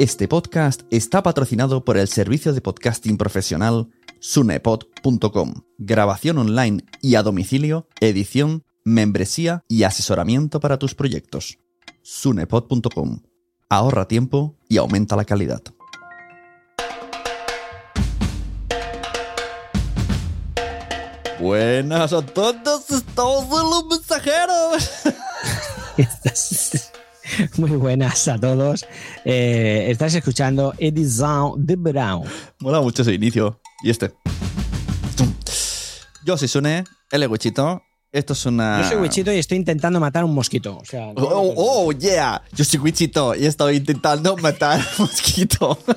Este podcast está patrocinado por el servicio de podcasting profesional sunepod.com. Grabación online y a domicilio, edición, membresía y asesoramiento para tus proyectos. sunepod.com. Ahorra tiempo y aumenta la calidad. Buenas a todos, estamos en los mensajeros. Muy buenas a todos. Eh, estás escuchando Edición de Brown. Mola mucho ese inicio. Y este. Yo soy Sune, él es Wichito. Esto es una. Yo soy Wichito y estoy intentando matar un mosquito. O sea, no- Oh, oh, yeah. Yo soy Wichito y estoy intentando matar un mosquito.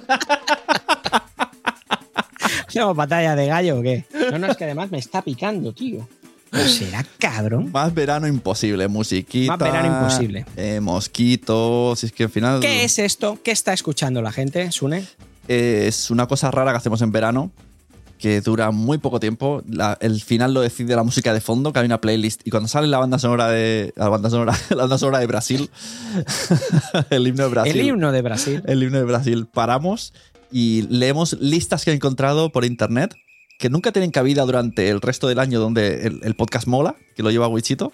¿Hacemos batalla de gallo o qué? No, no, es que además me está picando, tío. ¿O será cabrón? Más verano imposible, musiquita. Más verano imposible. eh, mosquitos. Si es que al final. ¿Qué es esto? ¿Qué está escuchando la gente, Sune? Es una cosa rara que hacemos en verano que dura muy poco tiempo. La- el final lo decide la música de fondo, que hay una playlist. Y cuando sale la banda sonora de. La banda sonora, la banda sonora de Brasil. el himno de Brasil. El himno de Brasil. el himno de Brasil, paramos y leemos listas que he encontrado por internet que nunca tienen cabida durante el resto del año donde el, el podcast mola, que lo lleva Wichito.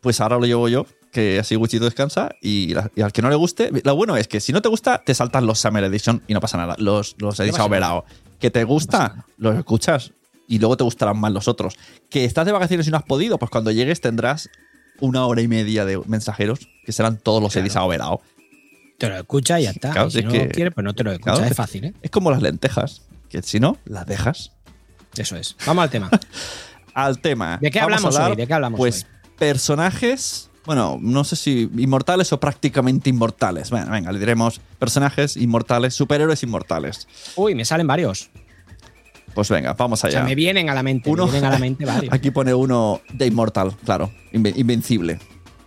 Pues ahora lo llevo yo, que así Wichito descansa y, la- y al que no le guste, lo bueno es que si no te gusta, te saltan los Summer Edition y no pasa nada, los, los Edition. Overao. Que te gusta, los escuchas y luego te gustarán más los otros. Que estás de vacaciones y no has podido, pues cuando llegues tendrás una hora y media de mensajeros que serán todos los Claro. Overao. Te lo escucha y ya está. Claro, si es no que- quieres, pues no te lo escucha. Claro, es fácil, ¿eh? Es como las lentejas, que si no, las dejas. Eso es. Vamos al tema. Al tema. ¿De qué Vamos hablamos hablar, hoy? ¿De qué hablamos Pues hoy? personajes, bueno, no sé si inmortales o prácticamente inmortales. Bueno, venga, le diremos personajes inmortales, superhéroes inmortales. Uy, me salen varios. Pues venga, vamos O allá. sea, me vienen a la mente. Uno- Me vienen a la mente varios. Aquí pone uno de inmortal, claro, inve- invencible.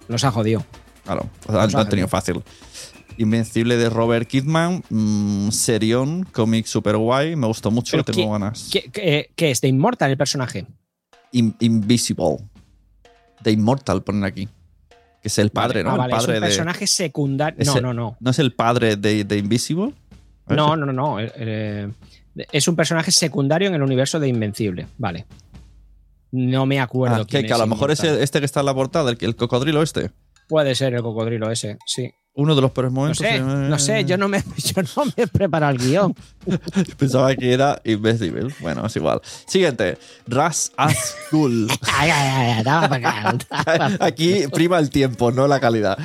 Los ha jodido. Claro, o sea, Los lo han ha tenido fácil. Invencible de Robert Kidman, mm, Serion, cómic super guay, me gustó mucho, Pero tengo ¿qué- ganas. ¿Qué, qué, qué es? ¿De Immortal el personaje? In- Invisible. De Immortal ponen aquí. Que es el padre. ¿no? Ah, el vale, padre es un de. personaje secundario. No, no, no. ¿No es el padre de, de Invisible? No, no, no, no. eh, eh, es un personaje secundario en el universo de Invencible. Vale. No me acuerdo. Ah, que, quién que a lo mejor es el- este que está en la portada, el, el cocodrilo este. Puede ser el cocodrilo ese, sí. Uno de los peores No momentos. sé, no sé, yo no me, yo no me he preparado el guion. Pensaba que era Invisible. Bueno, es igual. Siguiente. Ras acá. Aquí prima el tiempo, no la calidad.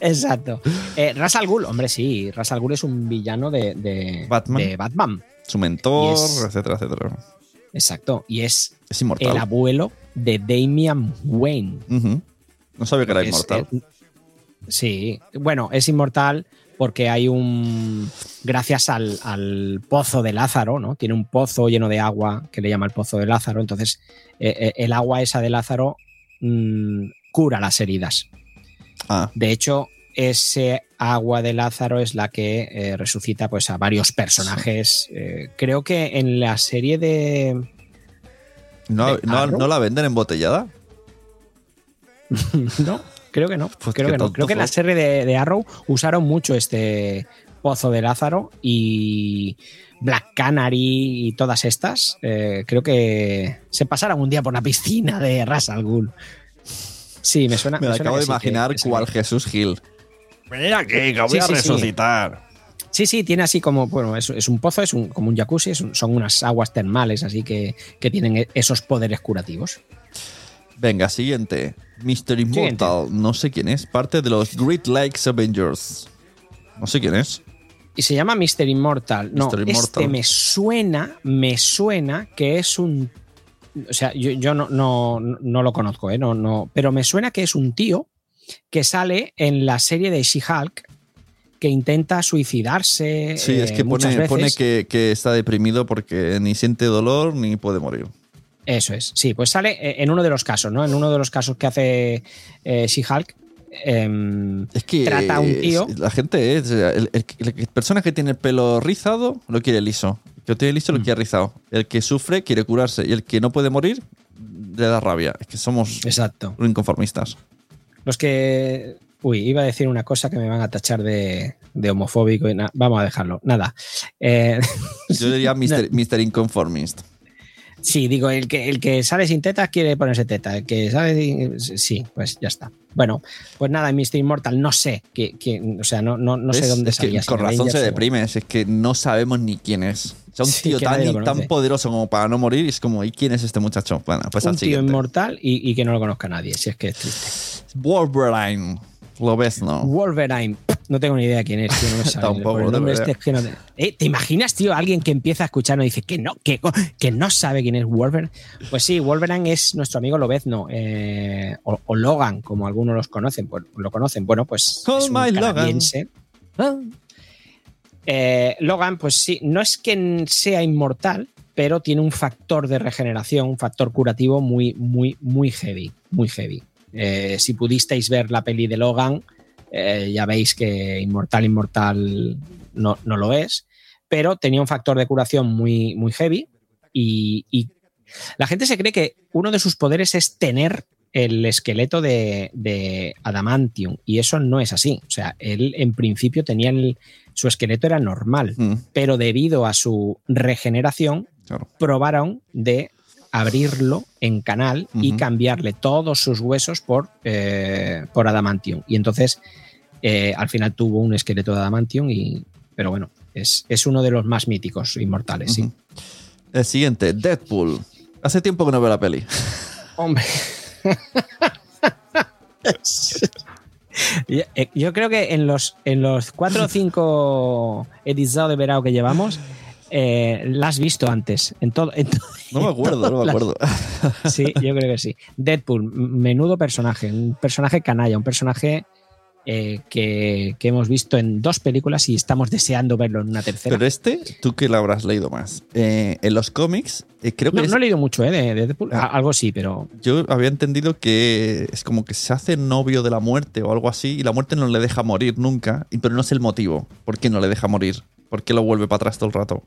Exacto. Eh, Ras Al Ghul, hombre, sí, Ras Al Ghul es un villano de, de Batman. de Batman. Su mentor, es- etcétera, etcétera. Exacto. Y es Es el abuelo de Damian Wayne. No sabía que era Es- inmortal. Sí, bueno, es inmortal porque hay un. Gracias al, al pozo de Lázaro, ¿no? Tiene un pozo lleno de agua que le llama el pozo de Lázaro. Entonces, eh, eh, el agua esa de Lázaro mm, cura las heridas. Ah, De hecho, ese agua de Lázaro es la que eh, resucita pues, a varios personajes. Eh, creo que en la serie de. ¿no, ¿De no? ¿no la venden embotellada? no, creo que no. Pues creo que no. Creo que en la serie de, de Arrow usaron mucho este pozo de Lázaro y Black Canary y todas estas. eh, creo que se pasaron un día por la piscina de Ras Al Ghul. Sí, me suena. Me suena acabo de imaginar que ve. Jesús Gil. Mira aquí, que voy Sí, a sí, resucitar. Sí, sí, tiene así como, bueno, es, es un pozo, es un- como un jacuzzi, es un- son unas aguas termales, así que, que tienen e- esos poderes curativos. Venga, siguiente. Mr. Immortal. No sé quién es. Parte de los Great Lakes Avengers. No sé quién es. Y se llama Mr. Immortal. No, Mr. Immortal. este me suena, me suena que es un. O sea, yo, yo no, no, no lo conozco, ¿eh? No, no, pero me suena que es un tío que sale en la serie de She-Hulk que intenta suicidarse. Sí, es eh, que muchas pone, pone veces. que, que está deprimido porque ni siente dolor ni puede morir. Eso es, sí, pues sale eh, en uno de los casos, ¿no? En uno de los casos que hace eh, She-Hulk. em, Es que Trata a un tío- La gente es. El, el- el- persona que tiene el pelo rizado lo quiere liso. El que lo tiene liso lo Mm. quiere rizado. El que sufre quiere curarse. Y el que no puede morir le da rabia. Es que somos exacto. inconformistas. Los que. Uy, iba a decir una cosa que me van a tachar de, de homofóbico. Y vamos a dejarlo. Nada. Eh, Yo diría Mr. Mr. Inconformist. Sí, digo, el que, el que sale sin tetas quiere ponerse teta. El que sale. Sí, pues ya está. Bueno, pues nada, Mr. Immortal, no sé. Que, o sea, no, no, no sé dónde es salía. con razón se deprime, es que no sabemos ni quién es. O sea, un tío tan, tan, poderoso como para no morir, es como, ¿y quién es este muchacho? Bueno, pues un tío inmortal y, y, que no lo conozca nadie, si es que es triste. Wolverine. Lo ves, ¿no? Wolverine. No tengo ni idea quién es, tío, no me Tampoco, este eh, ¿Te imaginas, tío, alguien que empieza a escuchar y dice que no, que, que no sabe quién es Wolverine? Pues sí, Wolverine es nuestro amigo Lobezno, eh, o, Logan, como algunos los conocen, pues, lo conocen. Bueno, pues es un canadiense. Logan. Eh, Logan, pues sí, no es que sea inmortal, pero tiene un factor de regeneración, un factor curativo muy, muy, muy heavy, muy heavy. Eh, si pudisteis ver la peli de Logan, eh, ya veis que Inmortal, Inmortal no, lo es, pero tenía un factor de curación muy, muy heavy y, la gente se cree que uno de sus poderes es tener el esqueleto de, Adamantium y eso no es así. O sea, él en principio tenía su esqueleto era normal, mm. pero debido a su regeneración probaron de abrirlo en canal y cambiarle todos sus huesos por, eh, por adamantium. Y entonces eh, al final tuvo un esqueleto de adamantium, y, pero bueno, es, uno de los más míticos inmortales, sí. El siguiente, Deadpool. Hace tiempo que no veo la peli. Hombre. Eh, yo creo que en los, en los cuatro o cinco edizados de verano que llevamos, eh, la has visto antes. En todo, no me acuerdo, no me acuerdo. sí, yo creo que sí. Deadpool, menudo personaje, un personaje canalla, un personaje eh, que, hemos visto en dos películas y estamos deseando verlo en una tercera. Pero este, tú que lo habrás leído más. Eh, en los cómics, creo que. No, no, he leído mucho, ¿eh? De, Deadpool. Ah. Algo sí, pero. Yo había entendido que es como que se hace novio de la muerte o algo así y la muerte no le deja morir nunca, pero no sé el motivo. ¿Por qué no le deja morir? ¿Por qué lo vuelve para atrás todo el rato?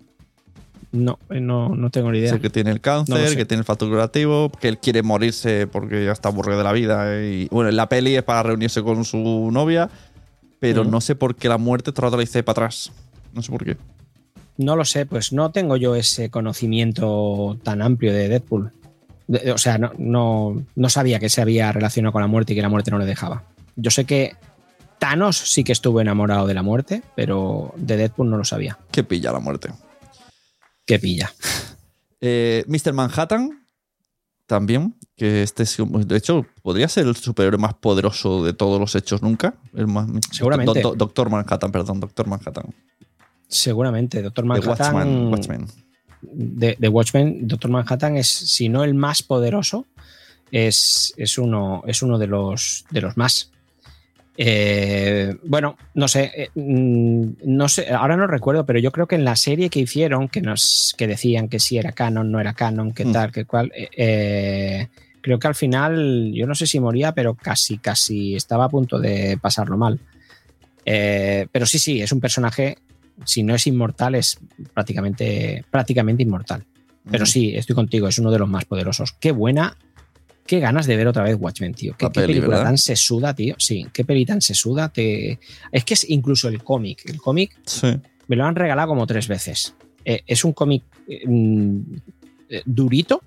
No, eh, no, no tengo ni idea. Sé que tiene el cáncer, que tiene el factor curativo, que él quiere morirse porque ya está aburrido de la vida. Y bueno, en la peli es para reunirse con su novia, pero no sé por qué la muerte todo lo dice para atrás. No sé por qué. No lo sé, pues no tengo yo ese conocimiento tan amplio de Deadpool. o sea, no, no, no sabía que se había relacionado con la muerte y que la muerte no le dejaba. Yo sé que Thanos sí que estuvo enamorado de la muerte, pero de Deadpool no lo sabía. ¿Qué pilla la muerte? Que pilla. Eh, Mr. Manhattan, también, que este es, de hecho, podría ser el superhéroe más poderoso de todos los hechos nunca. Seguramente. Doctor Manhattan, perdón, Doctor Manhattan. Seguramente, Doctor Manhattan. Watchmen. De, Watchmen, Doctor Manhattan es, si no el más poderoso, es, es, uno, es uno de los, de los más. Eh, bueno, no sé, eh, mm, no sé, ahora no recuerdo, pero yo creo que en la serie que hicieron, que nos que decían que si era canon, no era canon, que mm. tal, que cual, eh, creo que al final, yo no sé si moría, pero casi, casi estaba a punto de pasarlo mal. pero sí, sí, es un personaje, si no es inmortal, es prácticamente, prácticamente inmortal. Pero sí, estoy contigo, es uno de los más poderosos. Qué buena Qué ganas de ver otra vez Watchmen, tío. Qué, película tan sesuda, tío. Sí, qué peli tan sesuda. Te... Es que es incluso el cómic. El cómic me lo han regalado como tres veces. Eh, es un cómic mm, eh, durito.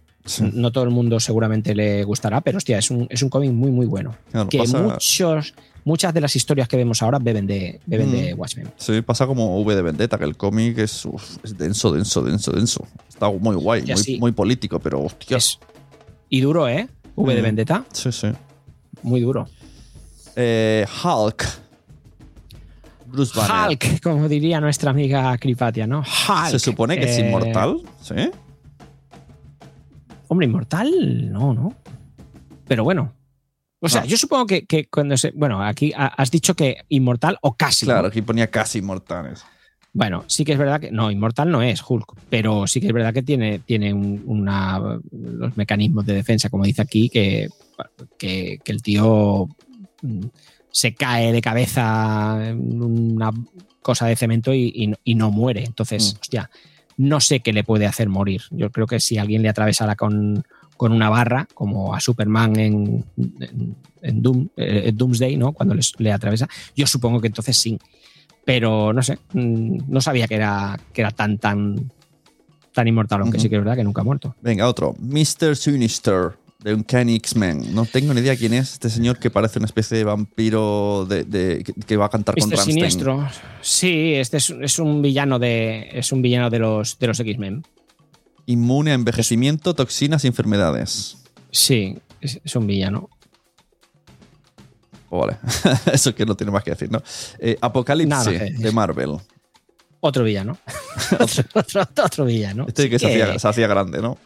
No todo el mundo seguramente le gustará, pero hostia, es un, es un cómic muy, muy bueno. que muchos, muchas de las historias que vemos ahora beben de, beben de mm. Watchmen. Sí, pasa como V de Vendetta, que el cómic es, denso, denso, denso, denso. Está muy guay, muy, muy, político, pero hostia. y duro, ¿eh? V de Vendetta. Sí, sí. Muy duro. Eh, Hulk. Bruce Banner. Hulk, como diría nuestra amiga Cripatia, ¿no? Hulk. Se supone que es eh, inmortal, ¿sí? Hombre, inmortal, no, no. Pero bueno. O sea, yo supongo que, cuando se. Bueno, aquí has dicho que inmortal o casi. Claro, aquí ponía casi inmortales. Bueno, sí que es verdad que. No, Inmortal no es Hulk, pero sí que es verdad que tiene, tiene una, los mecanismos de defensa, como dice aquí, que, que, el tío mm, se cae de cabeza en una cosa de cemento y, no muere. Entonces, mm. hostia, no sé qué le puede hacer morir. Yo creo que si alguien le atravesara con, con una barra, como a Superman en, en, Doom, eh, Doomsday, ¿no? Cuando le atraviesa, yo supongo que entonces sí pero no sé, mm, no sabía que era, que era tan, tan, tan inmortal, aunque sí que es verdad que nunca ha muerto. Venga, otro. Mr. Sinister, de Uncanny X-Men. No tengo ni idea quién es este señor que parece una especie de vampiro de, de- que, va a cantar con Rammstein. siniestro. Sí, este es, es un villano de. Es un villano de los, de los X-Men. Inmune a envejecimiento, toxinas y enfermedades. Sí, es, es un villano. Oh, vale. Eso que no tiene más que decir, ¿no? Eh, que decir. de Marvel. Otro villano. otro, otro- otro villano. Este que, Sí se, hacía, se hacía grande, ¿no?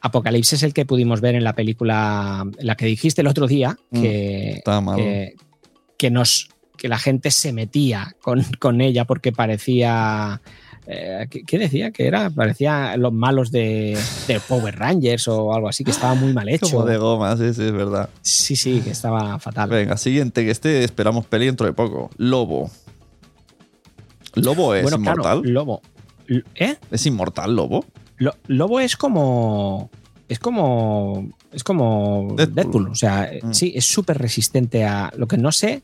Apocalipsis es el que pudimos ver en la película, la que dijiste el otro día, Mm, que, malo. que, que nos que la gente se metía con, con ella porque parecía eh, ¿qué, qué decía? que era parecía los malos de, de Power Rangers o algo así que estaba muy mal hecho Como de goma, sí, sí, es verdad. sí sí que estaba fatal Venga, siguiente, que este esperamos peli dentro de poco. Lobo. ¿Lobo es bueno claro inmortal? Lobo ¿eh? ¿Es inmortal Lobo? Lo- Lobo es como es como es como Deadpool. Deadpool, o sea, Mm. sí, es súper resistente a lo que no sé.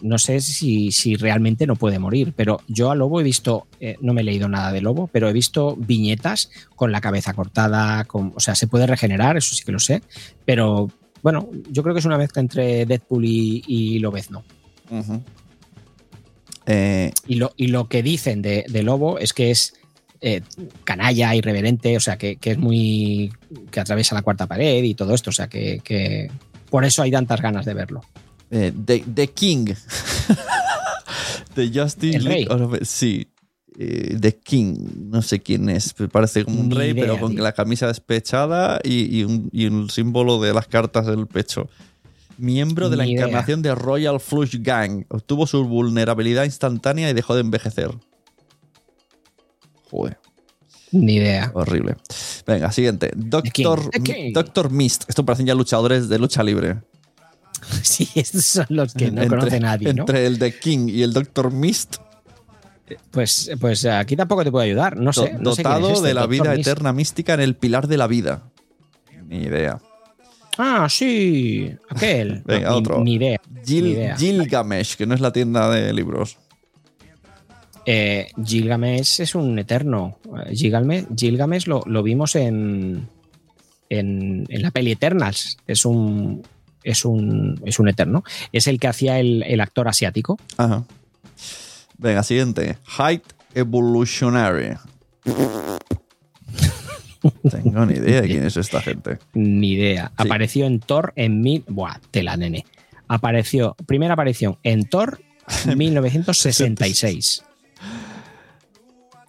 No sé si, si realmente no puede morir, pero yo a Lobo he visto, eh, no me he leído nada de Lobo, pero he visto viñetas con la cabeza cortada, con, o sea, se puede regenerar, eso sí que lo sé, pero bueno, yo creo que es una mezcla entre Deadpool y, y Lobezno. Eh, Y lo, y lo que dicen de, de Lobo es que es eh, canalla, irreverente, o sea, que, que es muy. que atraviesa la cuarta pared y todo esto, o sea, que, que por eso hay tantas ganas de verlo. Eh, The, The King. El rey. League of- Sí. Eh, The King. No sé quién es. Parece como un Ni rey, idea, pero con tío. la camisa despechada y, y un, y un símbolo de las cartas en el pecho. Miembro de la idea. encarnación de Royal Flush Gang. Obtuvo su vulnerabilidad instantánea y dejó de envejecer. Joder. Ni idea. Horrible. Venga, siguiente. Doctor. Doctor Mist. Esto parecen ya luchadores de lucha libre. Sí, estos son los que no Entre- conoce nadie, ¿no? Entre el The King y el Doctor Mist, Pues, pues aquí tampoco te puedo ayudar, no sé. es dotado este, de la vida Mist. eterna mística en el pilar de la vida. Ni idea. Ah, sí, aquel. Venga, otro. Ni idea. Gil- Ni idea. Gilgamesh, que no es la tienda de libros. Eh, Gilgamesh es un eterno. Gilgamesh, Gilgamesh lo, lo vimos en, en, en la peli Eternals. Es un, es un, es un eterno. Es el que hacía el, el actor asiático. Ajá. Venga, siguiente. Height Evolutionary. Tengo ni idea de quién es esta gente. Ni idea. Sí. Apareció en Thor en mil. Buah, tela, nene. Apareció. Primera aparición en Thor en 1966.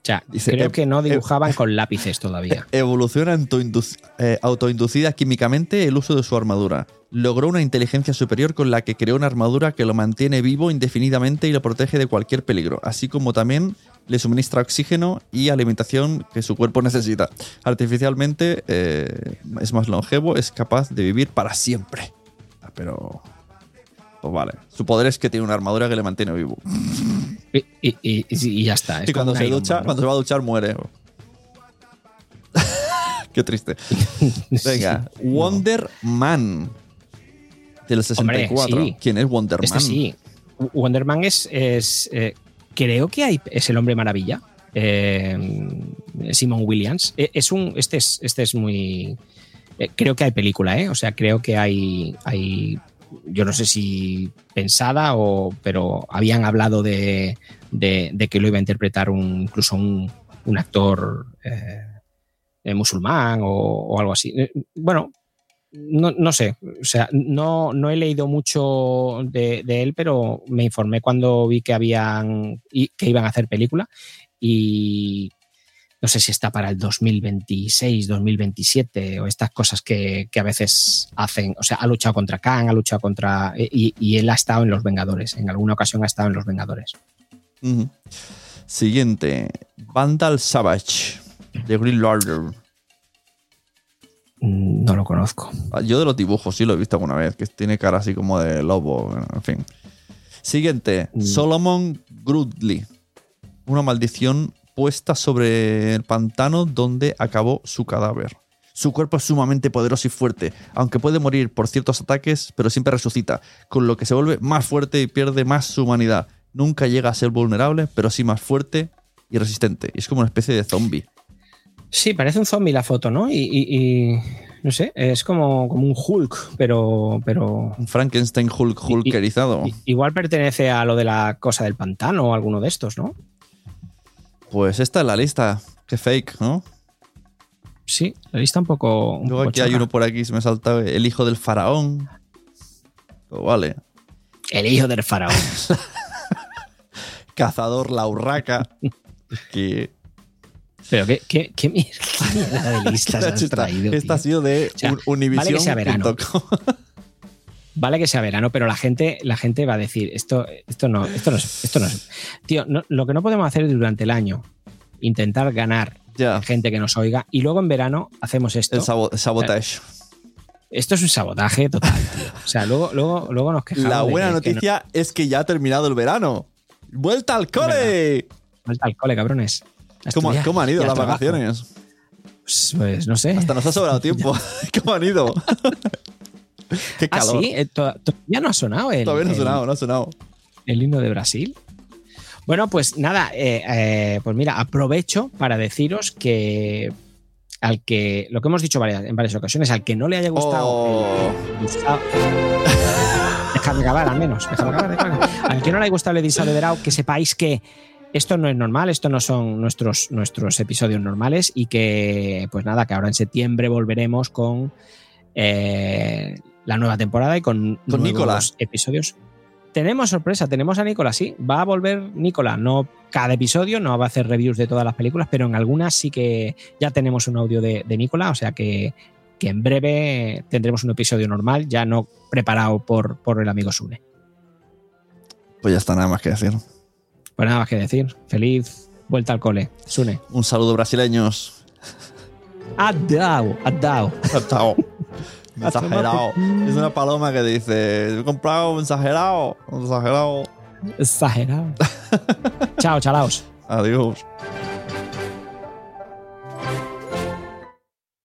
Sea, Dice, creo que no dibujaban con lápices todavía. Evoluciona eh, autoinducida químicamente el uso de su armadura. Logró una inteligencia superior con la que creó una armadura que lo mantiene vivo indefinidamente y lo protege de cualquier peligro, así como también le suministra oxígeno y alimentación que su cuerpo necesita. Artificialmente eh, es más longevo, es capaz de vivir para siempre. Ah, Pero... Pues vale. Su poder es que tiene una armadura que le mantiene vivo. Y, y- y- y ya está. es Y cuando se ducha, Man, ¿no? cuando se va a duchar, muere. Qué triste. Venga, Sí. Wonder Man del 64. Hombre, sí. ¿Quién es Wonder Este Man? sí. Wonder Man es. es, eh, creo que hay, es el hombre maravilla. Eh, Simon Williams. Eh, Es un. Este es, este es muy. eh, creo que hay película, ¿eh? O sea, creo que hay. hay yo no sé si pensada o. Pero habían hablado de, de, que lo iba a interpretar un, incluso un, un actor eh, musulmán o, algo así. Eh, Bueno, no, no sé, o sea, no, no he leído mucho de, de él, pero me informé cuando vi que habían que iban a hacer película y no sé si está para el 2026, 2027 o estas cosas que, que a veces hacen. O sea, ha luchado contra Khan, ha luchado contra. Y, y él ha estado en Los Vengadores. En alguna ocasión ha estado en Los Vengadores. Siguiente. Vandal Savage de Green Lantern. Mm, No lo conozco. Ah, Yo de los dibujos sí lo he visto alguna vez, que tiene cara así como de lobo, en fin. Siguiente, Mm. Solomon Grudley. Una maldición puesta sobre el pantano donde acabó su cadáver. Su cuerpo es sumamente poderoso y fuerte, aunque puede morir por ciertos ataques, pero siempre resucita, con lo que se vuelve más fuerte y pierde más su humanidad. nunca llega a ser vulnerable, pero sí más fuerte y resistente. Y es como una especie de zombie. Sí, parece un zombie la foto, ¿no? Y, y- y, no sé, es como, como un Hulk, pero, pero Un Frankenstein Hulk Hulkerizado. igual pertenece a lo de la cosa del pantano o alguno de estos, ¿no? Pues esta es la lista. Qué fake, ¿no? Sí, la lista un poco. un Luego poco aquí hay uno por aquí, se me ha saltado el hijo del faraón. Pues vale. El hijo del faraón. Cazador la urraca. que Pero qué, qué, qué mier- qué mierda de listas has esta, traído. esta ha sido de O sea, un- vale que sea verano. Vale que sea verano, pero la gente, la gente va a decir, esto, esto no, esto no es, esto no es. Tío, no- lo que no podemos hacer es durante el año intentar ganar gente que nos oiga y luego en verano hacemos esto. el sabo- sabotage. Esto es un sabotaje total, tío. O sea, luego, luego, luego nos quejamos. La de buena que- que no- noticia es que ya ha terminado el verano. ¡Vuelta al cole! Vuelta al cole, cabrones. ¿Cómo, cómo han ido las vacaciones? Pues, pues no sé. Hasta nos ha sobrado tiempo. ¿Cómo han ido? Qué Ah, calor. sí, eh, to- todavía no ha sonado el, Todavía no ha el- sonado, no ha sonado. el himno de Brasil. Bueno, pues nada, eh, eh, pues mira, aprovecho para deciros que al que, lo que hemos dicho varias- en varias ocasiones, al que no le haya gustado Oh. el Déjame acabar, al menos. Déjame acabar, déjame acabar. Al que no le haya gustado el Edisado de Drau, que sepáis que esto no es normal, esto no son nuestros, nuestros episodios normales y que, pues nada, que ahora en septiembre volveremos con eh, la nueva temporada y con, Con Nicolás. episodios. Tenemos sorpresa, tenemos a Nicolás, sí. Va a volver Nicolás, no cada episodio, no va a hacer reviews de todas las películas, pero en algunas sí que ya tenemos un audio de, de Nicolás, o sea que, que en breve tendremos un episodio normal, ya no preparado por, por el amigo Sune. Pues ya está, nada más que decir. Pues nada más que decir. Feliz vuelta al cole. Sune. Un saludo, brasileños. Adao, adao. Chao. Mensajerao. Es una paloma que dice: He comprado un mensajerao. Un mensajerao. Exagerado. Chao, chalaos. Adiós.